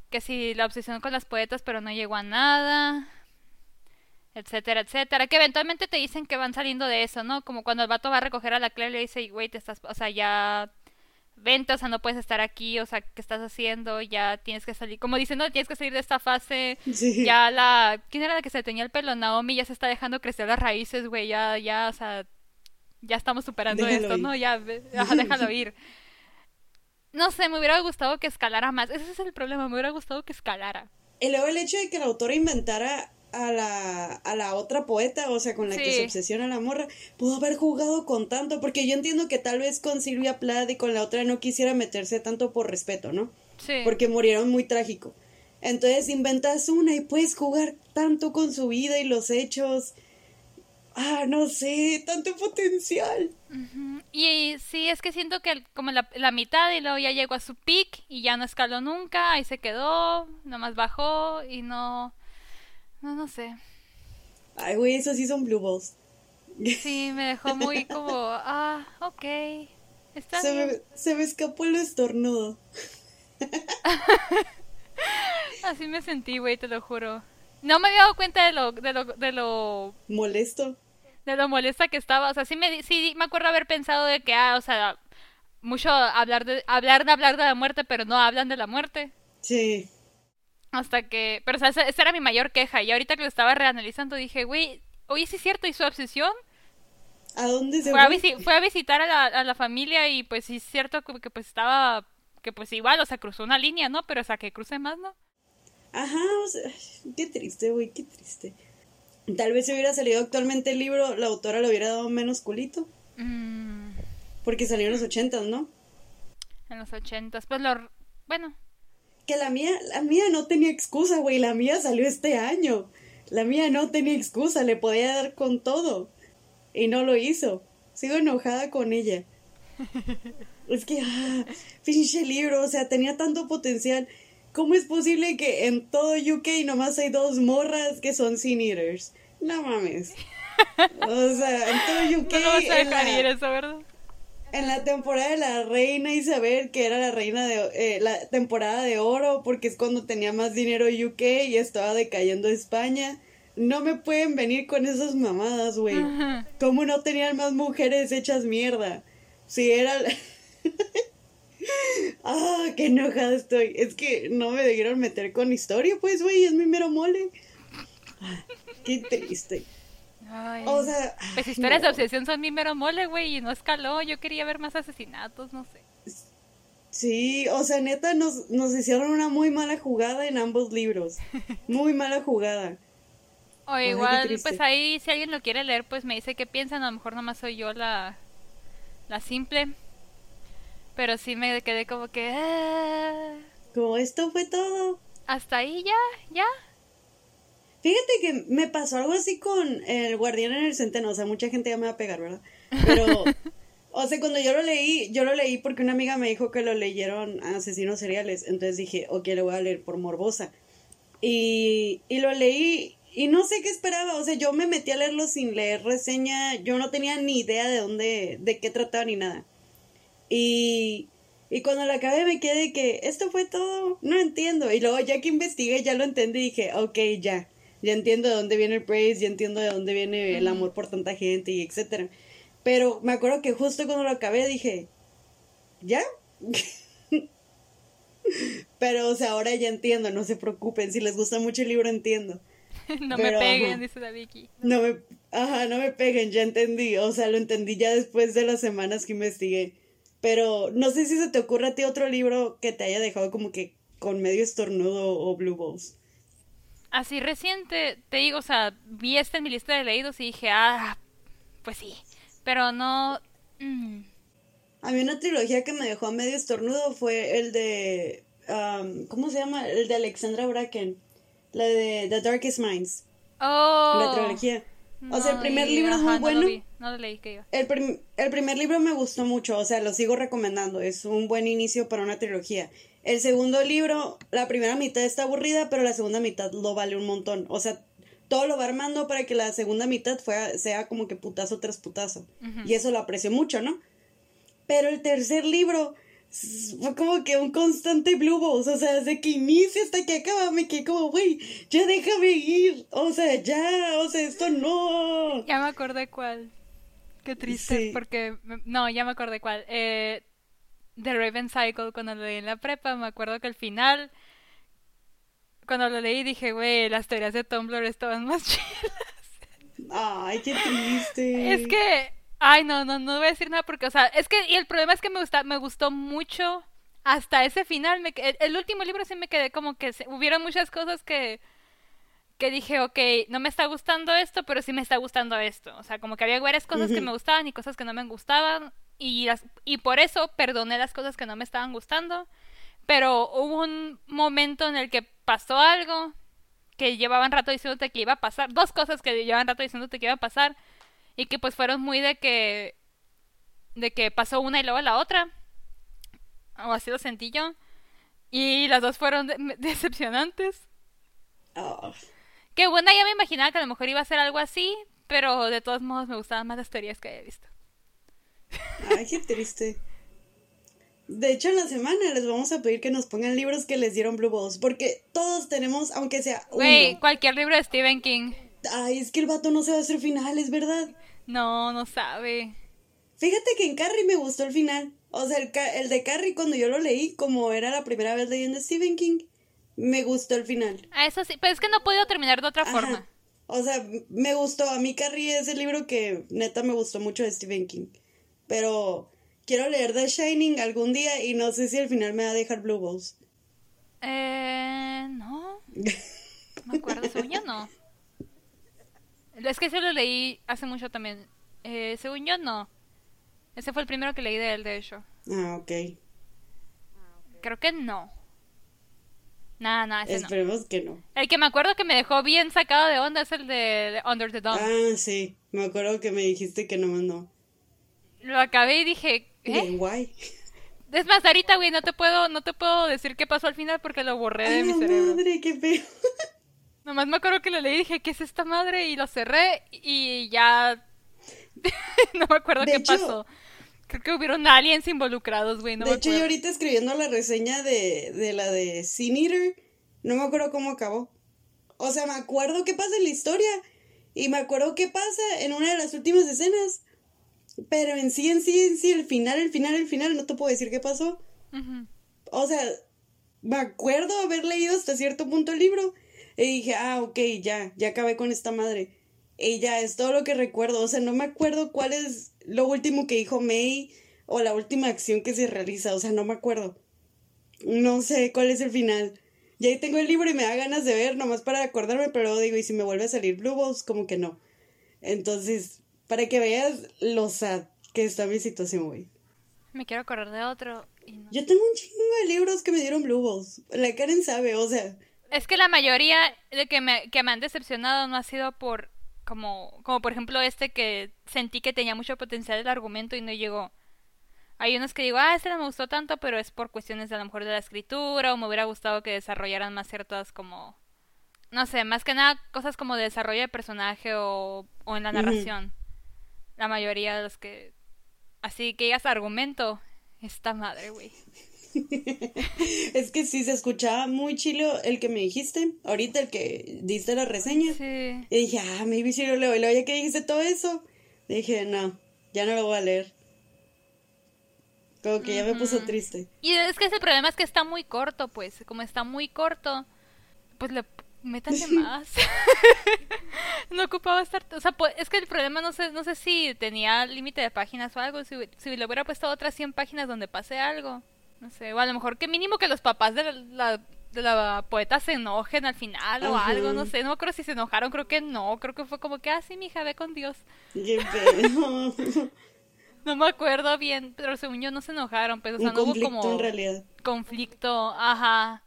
Speaker 2: que sí, la obsesión con las poetas, pero no llegó a nada. Etcétera, etcétera. Que eventualmente te dicen que van saliendo de eso, ¿no? Como cuando el vato va a recoger a la Claire y le dice, güey, te estás, o sea, ya vente, o sea, no puedes estar aquí, o sea, ¿qué estás haciendo? Ya tienes que salir, como diciendo, tienes que salir de esta fase. Ya la, ¿quién era la que se tenía el pelo? Naomi ya se está dejando crecer las raíces, güey, ya, ya, o sea, ya estamos superando esto, ¿no? Ya, déjalo ir. No sé, me hubiera gustado que escalara más. Ese es el problema, me hubiera gustado que escalara.
Speaker 1: Y luego el hecho de que la autora inventara a la, a la otra poeta, o sea, con la que se obsesiona la morra, pudo haber jugado con tanto, porque yo entiendo que tal vez con Silvia Plath y con la otra no quisiera meterse tanto por respeto, ¿no?
Speaker 2: Sí.
Speaker 1: Porque murieron muy trágico. Entonces inventas una y puedes jugar tanto con su vida y los hechos. Ah, no sé, tanto potencial.
Speaker 2: Y sí, es que siento que como la, la, mitad y luego ya llegó a su peak y ya no escaló nunca, ahí se quedó, nomás bajó y no no, no sé.
Speaker 1: Ay, güey, esos sí son blue balls.
Speaker 2: Sí, me dejó muy como, ah, ok. Está
Speaker 1: se, Me, se me escapó el estornudo.
Speaker 2: Así me sentí, güey, te lo juro. No me había dado cuenta de lo, de lo, de lo...
Speaker 1: Molesto.
Speaker 2: De lo molesta que estaba. O sea, sí me, sí me acuerdo haber pensado de que, ah, o sea, mucho hablar de, hablar de hablar de la muerte, pero no hablan de la muerte.
Speaker 1: Sí.
Speaker 2: Hasta que, pero o sea, esa, era mi mayor queja. Y ahorita que lo estaba reanalizando dije, güey, oye, sí es cierto, ¿y su obsesión?
Speaker 1: ¿A dónde se
Speaker 2: fue? A fue a visitar a la, a la, familia y pues sí es cierto que, que, pues estaba, que pues igual, o sea, cruzó una línea, ¿no? Pero o sea, que cruce más, ¿no?
Speaker 1: Ajá, o sea, qué triste, güey, qué triste. Tal vez si hubiera salido actualmente el libro, la autora le hubiera dado menos culito.
Speaker 2: Mm.
Speaker 1: Porque salió en los ochentas, ¿no?
Speaker 2: En los ochentas, pues lo... Bueno,
Speaker 1: que la mía, la mía no tenía excusa, güey, la mía salió este año. La mía no tenía excusa, le podía dar con todo. Y no lo hizo. Sigo enojada con ella. es que, ah, pinche libro, o sea, tenía tanto potencial. ¿Cómo es posible que en todo UK nomás hay dos morras que son sin eaters? No mames. O sea, en todo UK.
Speaker 2: No, vas a dejar ir eso, ¿verdad?
Speaker 1: En la temporada de la reina Isabel, que era la reina de eh, la temporada de oro, porque es cuando tenía más dinero UK y estaba decayendo España. No me pueden venir con esas mamadas, güey. ¿Cómo no tenían más mujeres hechas mierda? Si era... ah, qué enojada estoy. Es que no me debieron meter con historia, pues, güey, es mi mero mole. Ah, qué triste o sea.
Speaker 2: Pues historias de obsesión son mi mero mole, güey, y no escaló. Yo quería ver más asesinatos, no sé.
Speaker 1: Sí, o sea, neta, nos, nos hicieron una muy mala jugada en ambos libros. Muy mala jugada.
Speaker 2: O igual, pues ahí, si alguien lo quiere leer, pues me dice qué piensan. A lo mejor nomás soy yo la, la simple. Pero sí me quedé como que... ah,
Speaker 1: Como esto fue todo.
Speaker 2: Hasta ahí ya, ya.
Speaker 1: Fíjate que me pasó algo así con el guardián en el centeno, o sea, mucha gente ya me va a pegar, ¿verdad? Pero, o sea, cuando yo lo leí, yo lo leí porque una amiga me dijo que lo leyeron asesinos seriales, entonces dije, ok, lo voy a leer por morbosa. Y, y lo leí y no sé qué esperaba, o sea, yo me metí a leerlo sin leer reseña, yo no tenía ni idea de dónde, de qué trataba ni nada. Y, y cuando lo acabé me quedé que esto fue todo, no entiendo. Y luego ya que investigué ya lo entendí y dije, ok, ya, ya entiendo de dónde viene el praise, ya entiendo de dónde viene el amor por tanta gente y etcétera. Pero me acuerdo que justo cuando lo acabé dije, ¿ya? Pero, o sea, ahora ya entiendo, no se preocupen, si les gusta mucho el libro entiendo.
Speaker 2: no
Speaker 1: Pero,
Speaker 2: me peguen,
Speaker 1: ajá.
Speaker 2: dice la Vicky.
Speaker 1: No me, ajá, no me peguen, ya entendí. O sea, lo entendí ya después de las semanas que investigué. Pero no sé si se te ocurre a ti otro libro que te haya dejado como que con medio estornudo o blue balls.
Speaker 2: Así reciente, te digo, o sea, vi este en mi lista de leídos y dije, ah, pues sí. Pero no... mm,
Speaker 1: A mí una trilogía que me dejó a medio estornudo fue el de... um, ¿Cómo se llama? El de Alexandra Bracken. La de The Darkest Minds.
Speaker 2: Oh.
Speaker 1: La trilogía. O sea, el
Speaker 2: No,
Speaker 1: primer libro es muy
Speaker 2: no
Speaker 1: bueno.
Speaker 2: lo vi, no lo leí, que yo.
Speaker 1: El, prim- el primer libro me gustó mucho, o sea, lo sigo recomendando, es un buen inicio para una trilogía. El segundo libro, la primera mitad está aburrida, pero la segunda mitad lo vale un montón. O sea, todo lo va armando para que la segunda mitad sea como que putazo tras putazo. Y eso lo aprecio mucho, ¿no? Pero el tercer libro fue como que un constante blue balls, o sea, desde que inicia hasta que acaba me quedé como, güey, ya déjame ir, o sea, ya, o sea, esto no.
Speaker 2: Ya me acordé cuál. Qué triste,
Speaker 1: Sí.
Speaker 2: porque... No, ya me acordé cuál. Eh, The Raven Cycle, cuando lo leí en la prepa, me acuerdo que al final... Cuando lo leí dije, güey, las teorías de Tumblr estaban más chidas.
Speaker 1: Ay, qué triste.
Speaker 2: Es que, ay, no, no, no voy a decir nada porque, o sea, es que, y el problema es que me gusta, me gustó mucho hasta ese final. Me, el, el último libro sí me quedé como que se- hubieron muchas cosas que, que dije, ok, no me está gustando esto, pero sí me está gustando esto. O sea, como que había varias cosas que me gustaban y cosas que no me gustaban. Y, las, y por eso perdoné las cosas que no me estaban gustando. Pero hubo un momento en el que pasó algo que llevaban rato diciéndote que iba a pasar. Dos cosas que llevaban rato diciéndote que iba a pasar. Y que pues fueron muy de que. de que pasó una y luego la otra. O así lo sentí yo. Y las dos fueron de- decepcionantes.
Speaker 1: Ah,
Speaker 2: Que buena, ya me imaginaba que a lo mejor iba a ser algo así. Pero de todos modos me gustaban más las teorías que había visto.
Speaker 1: Ay, qué triste. De hecho, en la semana les vamos a pedir que nos pongan libros que les dieron Blue Balls. Porque todos tenemos, aunque sea uno.
Speaker 2: Güey, cualquier libro de Stephen King.
Speaker 1: Ay, es que el vato no se va a hacer final, es verdad.
Speaker 2: No, no sabe.
Speaker 1: Fíjate que en Carrie me gustó el final. O sea, el, el de Carrie cuando yo lo leí, como era la primera vez leyendo Stephen King, me gustó el final.
Speaker 2: Ah, eso sí. Pero es que no he podido terminar de otra
Speaker 1: Ajá.
Speaker 2: forma.
Speaker 1: O sea, me gustó. A mí Carrie es el libro que neta me gustó mucho de Stephen King. Pero quiero leer The Shining algún día y no sé si al final me va a dejar Blue Balls.
Speaker 2: Eh. No. No me acuerdo, según yo no. Es que ese lo leí hace mucho también. Eh, según yo no. Ese fue el primero que leí de él, de hecho.
Speaker 1: Ah, ok.
Speaker 2: Creo que no. Nada, nada, ese no.
Speaker 1: Esperemos que no.
Speaker 2: El que me acuerdo que me dejó bien sacado de onda es el de Under the Dome.
Speaker 1: Ah, sí. Me acuerdo que me dijiste que no mandó.
Speaker 2: Lo acabé y dije, ¿eh?
Speaker 1: Bien guay.
Speaker 2: Es más, ahorita, güey, no te puedo, no te puedo decir qué pasó al final porque lo borré de
Speaker 1: Ay,
Speaker 2: mi cerebro.
Speaker 1: madre, qué feo.
Speaker 2: Nomás me acuerdo que lo leí y dije, ¿qué es esta madre? Y lo cerré y ya... no me acuerdo
Speaker 1: De
Speaker 2: qué
Speaker 1: hecho-
Speaker 2: pasó. Creo que hubieron aliens involucrados, güey, no
Speaker 1: de
Speaker 2: me
Speaker 1: hecho, yo ahorita escribiendo la reseña de, de la de Sin Eater, no me acuerdo cómo acabó. O sea, me acuerdo qué pasa en la historia y me acuerdo qué pasa en una de las últimas escenas. Pero en sí, en sí, en sí, el final, el final, el final, no te puedo decir qué pasó. O sea, me acuerdo haber leído hasta cierto punto el libro y dije, ah, ok, ya, ya acabé con esta madre. Y ya es todo lo que recuerdo. O sea, no me acuerdo cuál es lo último que dijo May o la última acción que se realiza. O sea, no me acuerdo. No sé cuál es el final. Y ahí tengo el libro y me da ganas de ver, nomás para acordarme, pero luego digo, y si me vuelve a salir Blue Balls, como que no. Entonces, para que veas lo sad que está mi situación, güey.
Speaker 2: Me quiero acordar de otro. y no.
Speaker 1: Yo tengo un chingo de libros que me dieron Blue Balls. La Karen sabe, o sea.
Speaker 2: Es que la mayoría de que me, que me han decepcionado no ha sido por como, como por ejemplo este que sentí que tenía mucho potencial el argumento y no llegó. Hay unos que digo, ah, este no me gustó tanto, pero es por cuestiones de a lo mejor de la escritura o me hubiera gustado que desarrollaran más ciertas como, no sé, más que nada cosas como de desarrollo de personaje o, o en la narración. La mayoría de los que... Así que digas argumento, esta madre, güey.
Speaker 1: es que sí se escuchaba muy chilo el que me dijiste. Ahorita el que diste la reseña.
Speaker 2: Sí.
Speaker 1: Y dije, ah, maybe sí lo leo. Y luego ya que dijiste todo eso, dije, no, ya no lo voy a leer. Como que ya me puso triste.
Speaker 2: Y es que ese problema es que está muy corto, pues. Como está muy corto, pues le métanle más. no ocupaba estar. O sea, pues, es que el problema no sé, no sé si tenía límite de páginas o algo. Si, si le hubiera puesto otras 100 páginas donde pase algo. No sé. O a lo mejor que mínimo que los papás de la, la- de la poeta se enojen al final o
Speaker 1: Ajá.
Speaker 2: algo. No sé. No acuerdo si se enojaron. Creo que no. Creo que fue como que, ah, sí, mija, ve con Dios. No me acuerdo bien. Pero según yo no se enojaron. Pues, o sea,
Speaker 1: Un
Speaker 2: no hubo como
Speaker 1: en realidad.
Speaker 2: conflicto, ajá.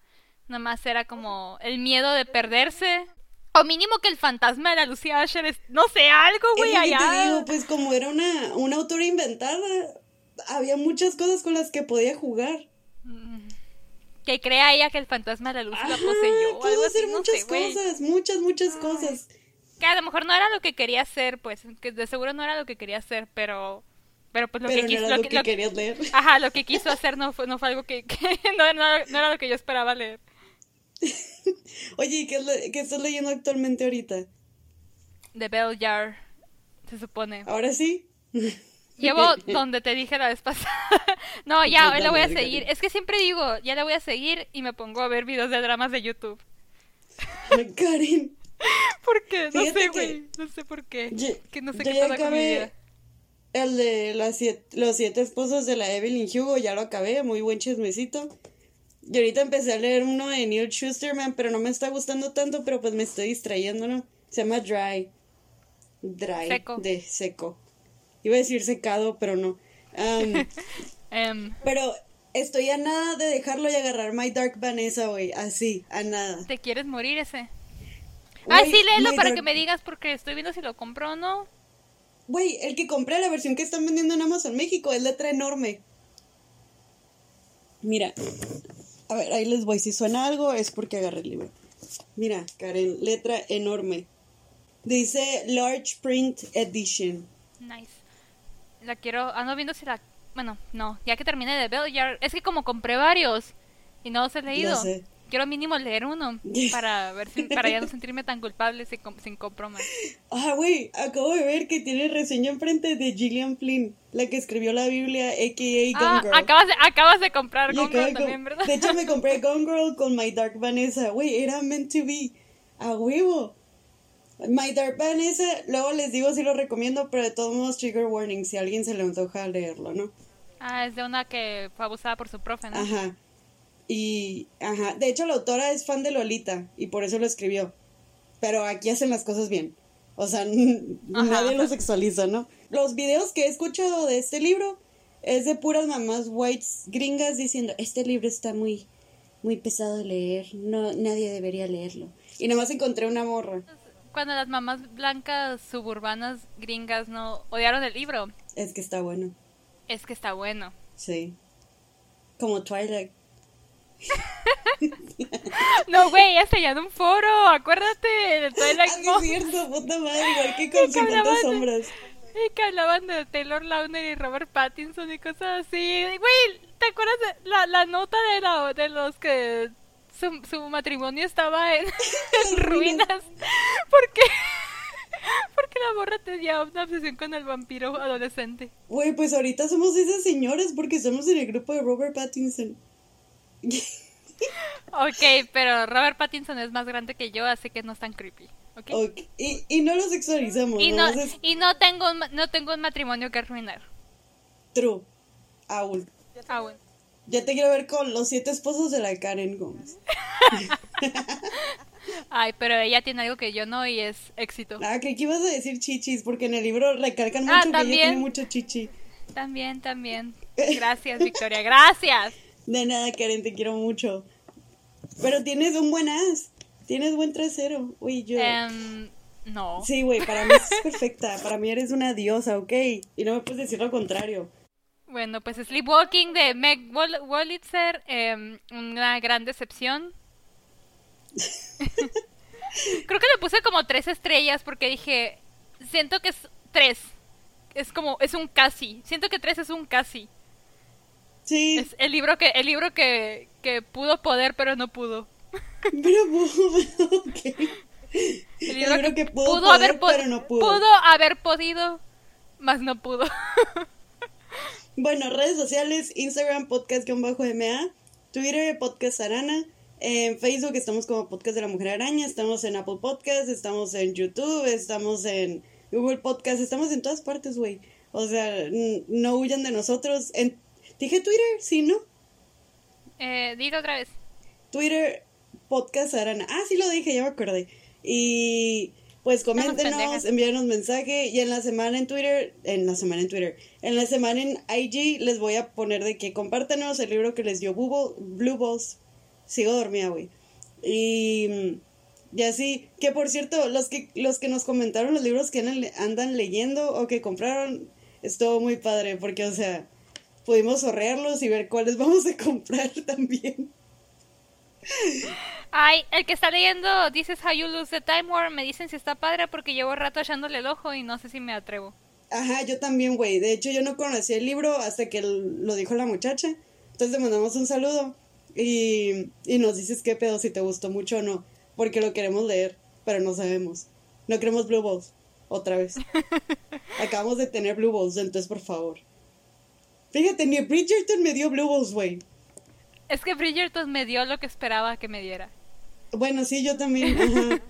Speaker 2: Nada más era como el miedo de perderse. O mínimo que el fantasma de la Lucía Asher es, no sé, algo, güey,
Speaker 1: lo que
Speaker 2: allá.
Speaker 1: te digo, pues como era una, una autora inventada, había muchas cosas con las que podía jugar.
Speaker 2: Que crea ella que el fantasma de la luz la
Speaker 1: Ajá,
Speaker 2: poseyó. o
Speaker 1: pudo hacer
Speaker 2: así, no
Speaker 1: muchas
Speaker 2: sé,
Speaker 1: cosas, muchas, muchas cosas.
Speaker 2: Que a lo mejor no era lo que quería hacer, pues. Que de seguro no era lo que quería hacer, pero. Pero pues lo
Speaker 1: pero
Speaker 2: que quiso. lo
Speaker 1: lo
Speaker 2: que- Ah,
Speaker 1: que
Speaker 2: lo-
Speaker 1: querías leer.
Speaker 2: Ajá, lo que quiso hacer no fue, no fue algo que. que no, no- no era lo que yo esperaba leer.
Speaker 1: Oye, ¿y qué, es qué estás leyendo actualmente ahorita?
Speaker 2: The Bell Jar, se supone.
Speaker 1: ¿Ahora sí?
Speaker 2: Llevo donde te dije la vez pasada. no, ya, hoy la voy a seguir. Es que siempre digo, ya la voy a seguir y me pongo a ver videos de dramas de YouTube.
Speaker 1: Karen,
Speaker 2: ¿Por qué? No
Speaker 1: Fíjate
Speaker 2: sé, güey. No sé por qué.
Speaker 1: yo,
Speaker 2: que no sé qué pasa con mi vida.
Speaker 1: el de las siete, los siete esposos de la Evelyn Hugo, ya lo acabé, muy buen chismecito. Y ahorita empecé a leer uno de Neil Schusterman, pero no me está gustando tanto, pero pues me estoy distrayendo, ¿no? Se llama Dry. Dry.
Speaker 2: Seco.
Speaker 1: De seco. Iba a decir secado, pero no. Am,
Speaker 2: Em,
Speaker 1: pero estoy a nada de dejarlo y agarrar My Dark Vanessa, güey. Así, a nada.
Speaker 2: ¿Te quieres morir ese? Ah, sí, léelo para
Speaker 1: Dark-
Speaker 2: que me digas porque estoy viendo si lo compro o no.
Speaker 1: Güey, el que compré la versión que están vendiendo en Amazon México es letra enorme. Mira, a ver, ahí les voy. Si suena algo es porque agarré el libro. Mira, Karen, letra enorme. Dice Large Print Edition.
Speaker 2: Nice. La quiero. Ando viendo si la. Bueno, no. Ya que termine de Bell Jar. Es que como compré varios y no los he leído.
Speaker 1: sé.
Speaker 2: Quiero mínimo leer uno para ver si para ya no sentirme tan culpable si, com- si compro más.
Speaker 1: Ah, güey, acabo de ver que tiene reseña enfrente de Gillian Flynn, la que escribió la Biblia, a.k.a.
Speaker 2: Ah,
Speaker 1: Gone Girl.
Speaker 2: acabas de, acabas de comprar Gone Girl también, ¿verdad?
Speaker 1: De hecho, me compré Gone Girl con My Dark Vanessa. Güey, era meant to be. A huevo. My Dark Vanessa, luego les digo si lo recomiendo, pero de todos modos, trigger warning, si a alguien se le antoja leerlo, ¿no?
Speaker 2: Ah, es de una que fue abusada por su profe, ¿no?
Speaker 1: Ajá. Y, ajá. De hecho, la autora es fan de Lolita y por eso lo escribió. Pero aquí hacen las cosas bien. O sea, nadie lo sexualiza, ¿no? Los videos que he escuchado de este libro es de puras mamás whites gringas diciendo, este libro está muy, muy pesado de leer, no, nadie debería leerlo. Y nada más encontré una morra.
Speaker 2: Cuando las mamás blancas suburbanas gringas no odiaron el libro,
Speaker 1: Es que está bueno,
Speaker 2: es que está bueno.
Speaker 1: sí. Como Twilight.
Speaker 2: No, güey, ya se en un foro, acuérdate de Twilight
Speaker 1: Ah,
Speaker 2: Month.
Speaker 1: es cierto, puta madre, igual que con
Speaker 2: que
Speaker 1: 50
Speaker 2: hablaban de-
Speaker 1: sombras.
Speaker 2: Y que hablaban de Taylor Lautner y Robert Pattinson y cosas así. Güey, ¿te acuerdas de la, la nota de, la, de los que su, su matrimonio estaba en, en ruinas? Porque, porque la morra tenía una obsesión con el vampiro adolescente.
Speaker 1: Güey, pues ahorita somos esas señoras porque estamos en el grupo de Robert Pattinson.
Speaker 2: Ok, pero Robert Pattinson es más grande que yo, así que no es tan creepy. ¿ok?
Speaker 1: Ok, Y, y no lo sexualizamos,
Speaker 2: Y no,
Speaker 1: nomás es
Speaker 2: y no tengo un, no tengo un matrimonio que arruinar.
Speaker 1: true. Aún.
Speaker 2: Ah, bueno.
Speaker 1: Ya te quiero ver con los siete esposos de la Karen Gómez.
Speaker 2: Ay, pero ella tiene algo que yo no y es éxito.
Speaker 1: Ah, creí que ibas a decir chichis, porque en el libro recalcan mucho
Speaker 2: Ah,
Speaker 1: que ella tiene mucho chichi.
Speaker 2: También, también. Gracias, Victoria, gracias.
Speaker 1: De nada, Karen, te quiero mucho. Pero tienes un buen as. Tienes buen trasero. Uy, yo.
Speaker 2: Em, no.
Speaker 1: Sí, güey, para mí es perfecta. Para mí eres una diosa, ¿ok? Y no me puedes decir lo contrario.
Speaker 2: Bueno, pues Sleepwalking de Meg Wol- Wolitzer, em, una gran decepción. Creo que le puse como tres estrellas porque dije, siento que es tres. Es como, es un casi. Siento que tres es un casi.
Speaker 1: Sí,
Speaker 2: Es el libro que, el libro que, que pudo poder pero no pudo.
Speaker 1: pero ok.
Speaker 2: El
Speaker 1: El libro que pudo, poder,
Speaker 2: haber po-
Speaker 1: pero no pudo.
Speaker 2: Pudo haber podido, mas no pudo.
Speaker 1: Bueno, redes sociales, Instagram, podcast-ma, Twitter, podcast arana, en Facebook estamos como podcast de la mujer araña, estamos en Apple Podcast, estamos en YouTube, estamos en Google Podcast, estamos en todas partes, güey. O sea, no huyan de nosotros. En... Dije Twitter, sí, ¿no?
Speaker 2: Eh, dilo otra vez.
Speaker 1: Twitter, podcast arana. Ah, sí lo dije, ya me acordé. Y pues coméntenos, envíanos mensaje y en la semana en Twitter, en la semana en Twitter, en la semana en IG les voy a poner de que compártanos el libro que les dio Blue, Blue Balls. Sigo dormida, güey. Y, y así, que por cierto, los que, los que nos comentaron los libros que andan, andan leyendo o que compraron, estuvo muy padre porque, o sea, pudimos horrearlos y ver cuáles vamos a comprar también.
Speaker 2: Ay, el que está leyendo This is How You Lose the Time War me dicen si está padre porque llevo rato echándole el ojo y no sé si me atrevo.
Speaker 1: Ajá, yo también, güey. De hecho, yo no conocía el libro hasta que lo dijo la muchacha. Entonces le mandamos un saludo y, y nos dices qué pedo, si te gustó mucho o no. Porque lo queremos leer, pero no sabemos. No queremos Blue Balls. Otra vez. Acabamos de tener Blue Balls, entonces por favor. Fíjate, ni Bridgerton me dio Blue Balls, güey.
Speaker 2: Es que Bridgerton me dio lo que esperaba que me diera.
Speaker 1: Bueno, sí, yo también. Ajá.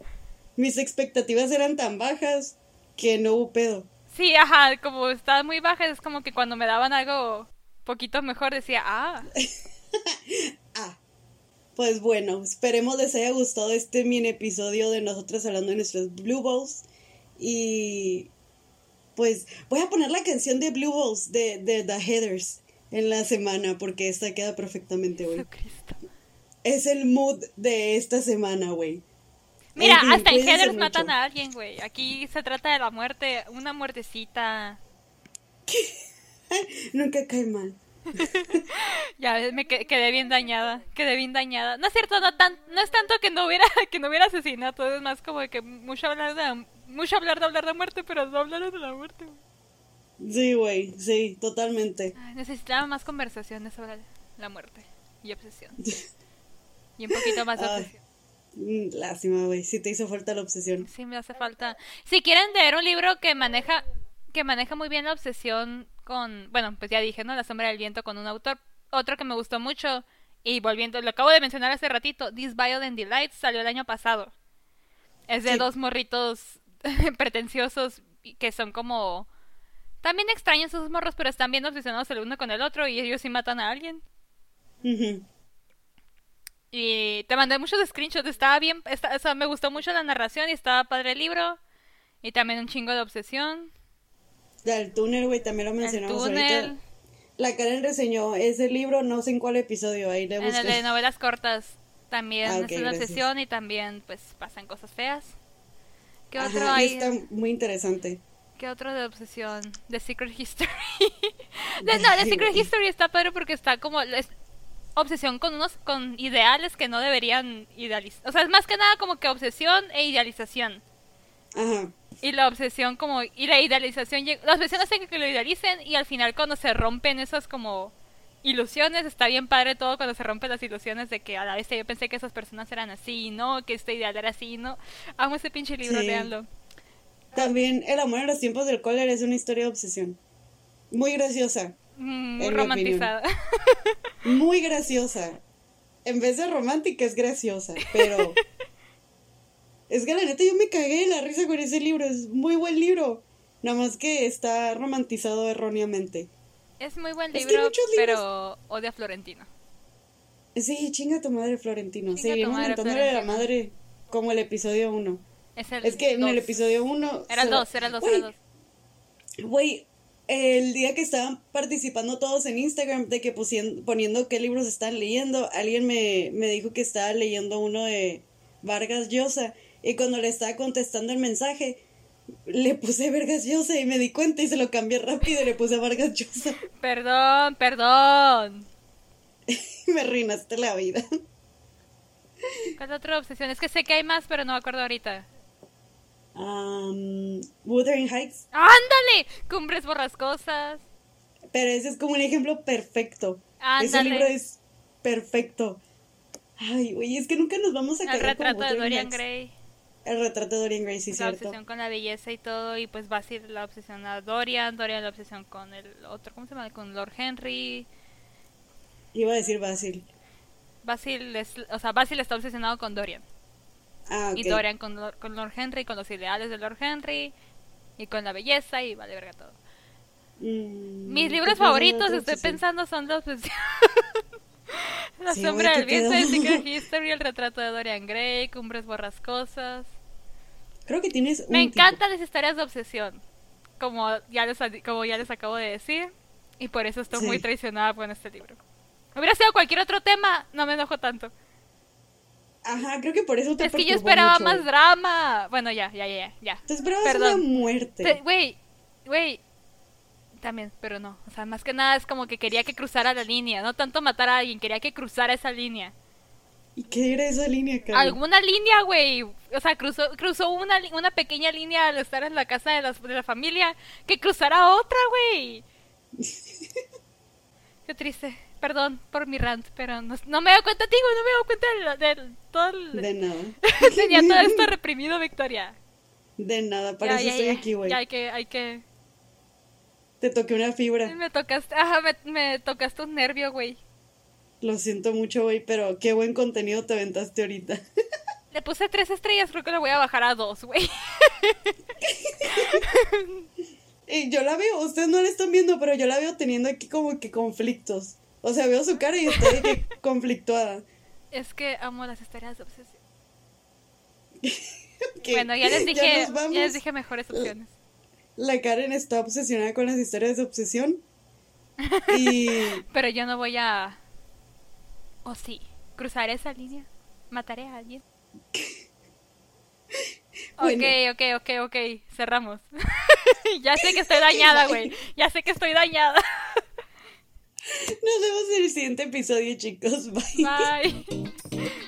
Speaker 1: Mis expectativas eran tan bajas que no hubo pedo.
Speaker 2: Sí, ajá, como estaba muy baja, es como que cuando me daban algo poquito mejor decía, ah,
Speaker 1: Ah, pues bueno, esperemos les haya gustado este mini episodio de nosotros hablando de nuestros Blue Balls. Y pues voy a poner la canción de Blue Balls de, de The Heathers en la semana porque esta queda perfectamente, güey. Es el mood de esta semana, güey.
Speaker 2: Mira,
Speaker 1: En fin,
Speaker 2: hasta en
Speaker 1: mucho.
Speaker 2: matan a alguien, güey. Aquí se trata de la muerte, una muertecita.
Speaker 1: Nunca cae mal.
Speaker 2: Ya me que- quedé bien dañada, quedé bien dañada. No es cierto, no tan, no es tanto que no hubiera, que no hubiera asesinato, es más como que mucho hablar de, mucho hablar de hablar de muerte, pero no hablar de la muerte.
Speaker 1: Sí, güey, sí, totalmente.
Speaker 2: Ay, necesitaba más conversaciones sobre la muerte y obsesión. Y un poquito más de
Speaker 1: Ay.
Speaker 2: obsesión.
Speaker 1: Mm, Lástima, güey, si te hizo falta la obsesión.
Speaker 2: Sí, me hace falta. Si quieren leer un libro que maneja que maneja muy bien la obsesión con, bueno, pues ya dije, ¿no? La sombra del viento con un autor. Otro que me gustó mucho y volviendo, lo acabo de mencionar hace ratito, This Violent Delights salió el año pasado. Es de
Speaker 1: Sí.
Speaker 2: dos morritos pretenciosos que son como también extraños esos morros, pero están bien obsesionados el uno con el otro y ellos sí matan a alguien. Y te mandé muchos screenshots, estaba bien, está- o sea, me gustó mucho la narración y estaba padre el libro. Y también un chingo de obsesión.
Speaker 1: Del túnel, güey, también lo
Speaker 2: El
Speaker 1: mencionamos
Speaker 2: túnel,
Speaker 1: ahorita. La Karen reseñó ese libro, no sé en cuál episodio, ahí le
Speaker 2: en
Speaker 1: buscas.
Speaker 2: el de novelas cortas también
Speaker 1: Ah,
Speaker 2: es una
Speaker 1: gracias.
Speaker 2: obsesión y también pues pasan cosas feas. ¿Qué otro hay?
Speaker 1: está muy interesante.
Speaker 2: ¿Qué otro de obsesión? The Secret History. De- no, The Secret. History está padre porque está como es obsesión con unos con ideales que no deberían idealizar. O sea, es más que nada como que obsesión e idealización.
Speaker 1: Ajá.
Speaker 2: Y la obsesión como... Y la idealización... La obsesión hace que lo idealicen y al final cuando se rompen esas como ilusiones, está bien padre todo cuando se rompen las ilusiones de que a la vez yo pensé que esas personas eran así, ¿no? Que este ideal era así, ¿no? Amo ese pinche libro,
Speaker 1: Sí.
Speaker 2: leanlo.
Speaker 1: También El amor en los tiempos del cólera es una historia de obsesión. Muy graciosa,
Speaker 2: Mm, Muy romantizada.
Speaker 1: muy graciosa. En vez de romántica es graciosa, pero... es que la neta yo me cagué de la risa con ese libro, es muy buen libro. Nada más que está romantizado erróneamente.
Speaker 2: Es muy buen
Speaker 1: Es que
Speaker 2: libro,
Speaker 1: muchos libros-
Speaker 2: pero odia a Florentino.
Speaker 1: Sí, chinga tu madre, Florentino.
Speaker 2: Chinga
Speaker 1: Seguimos mentándole a la madre como el episodio 1.
Speaker 2: Es, el
Speaker 1: Es que en el episodio 1...
Speaker 2: Era el 2, era el 2, era el 2.
Speaker 1: Güey, el día que estaban participando todos en Instagram de que pusien- poniendo qué libros están leyendo, alguien me, me dijo que estaba leyendo uno de Vargas Llosa y cuando le estaba contestando el mensaje le puse Vargas Llosa y me di cuenta y se lo cambié rápido y le puse Vargas Llosa.
Speaker 2: Perdón, perdón.
Speaker 1: me arruinaste la vida.
Speaker 2: ¿Cuál otra obsesión? Es que sé que hay más, pero no me acuerdo ahorita.
Speaker 1: Um, Wuthering Heights,
Speaker 2: ¡Ándale! Cumbres borrascosas.
Speaker 1: pero ese es como un ejemplo perfecto. Ese
Speaker 2: Ándale.
Speaker 1: libro es perfecto. Ay, güey, es que nunca nos vamos a
Speaker 2: El
Speaker 1: quedar con
Speaker 2: retrato de Dorian
Speaker 1: Heights.
Speaker 2: Gray.
Speaker 1: El retrato de Dorian Gray, sí,
Speaker 2: la
Speaker 1: cierto.
Speaker 2: obsesión con la belleza y todo. Y pues Basil la obsesión a Dorian. Dorian la obsesión con el otro, ¿cómo se llama? Con Lord Henry.
Speaker 1: Iba a decir Basil.
Speaker 2: Basil, es, o sea, Basil está obsesionado con Dorian.
Speaker 1: Ah, ok.
Speaker 2: Y Dorian con, con Lord Henry, con los ideales de Lord Henry. Y con la belleza y vale verga todo.
Speaker 1: Mm,
Speaker 2: Mis
Speaker 1: ¿qué
Speaker 2: libros favoritos, estoy pensando, son obsesión. La
Speaker 1: Sí,
Speaker 2: sombra del
Speaker 1: ¿qué
Speaker 2: viento de? Secret History, el retrato de Dorian Gray, Cumbres borrascosas.
Speaker 1: Creo que tienes un
Speaker 2: Me
Speaker 1: tipo.
Speaker 2: encantan las historias de obsesión, como ya les, como ya les acabo de decir, y por eso estoy
Speaker 1: Sí.
Speaker 2: muy traicionada con este libro. Hubiera sido cualquier otro tema, no me enojo tanto.
Speaker 1: Ajá, creo que por eso te
Speaker 2: Es que yo esperaba
Speaker 1: mucho.
Speaker 2: más drama. Bueno, ya, ya, ya, ya.
Speaker 1: Te esperabas
Speaker 2: Perdón.
Speaker 1: una muerte.
Speaker 2: Te- Güey, güey. También, pero no. O sea, más que nada es como que quería que cruzara la línea. No tanto matar a alguien, quería que cruzara esa línea.
Speaker 1: ¿Y qué era esa línea, Cami?
Speaker 2: Alguna línea, güey. O sea, cruzó, cruzó una, una pequeña línea al estar en la casa de, las- de la familia. Que cruzara otra, güey. Qué triste. Perdón por mi rant, pero no, no me doy cuenta, digo, no me doy cuenta de, de todo el...
Speaker 1: De nada.
Speaker 2: Tenía todo esto reprimido, Victoria.
Speaker 1: De nada, para
Speaker 2: Ya,
Speaker 1: eso
Speaker 2: ya,
Speaker 1: estoy
Speaker 2: ya.
Speaker 1: aquí, güey.
Speaker 2: Ya hay que, hay que...
Speaker 1: Te toqué una fibra.
Speaker 2: Me tocaste, ajá, me, me tocaste un nervio, güey.
Speaker 1: Lo siento mucho, güey, pero qué buen contenido te aventaste ahorita.
Speaker 2: Le puse tres estrellas, creo que le voy a bajar a dos, güey.
Speaker 1: Y yo la veo, ustedes no la están viendo, pero yo la veo teniendo aquí como que conflictos. O sea, veo su cara y estoy de que conflictuada.
Speaker 2: Es que amo las historias de obsesión. Bueno, ya les dije, ya les dije mejores opciones.
Speaker 1: La Karen está obsesionada con las historias de obsesión. Y
Speaker 2: Pero yo no voy a... O sí, cruzaré esa línea. Mataré a alguien.
Speaker 1: Bueno.
Speaker 2: Ok, ok, ok, ok. Cerramos. ya sé que estoy dañada, güey. Ya sé que estoy dañada.
Speaker 1: nos vemos en el siguiente episodio, chicos. Bye.
Speaker 2: Bye.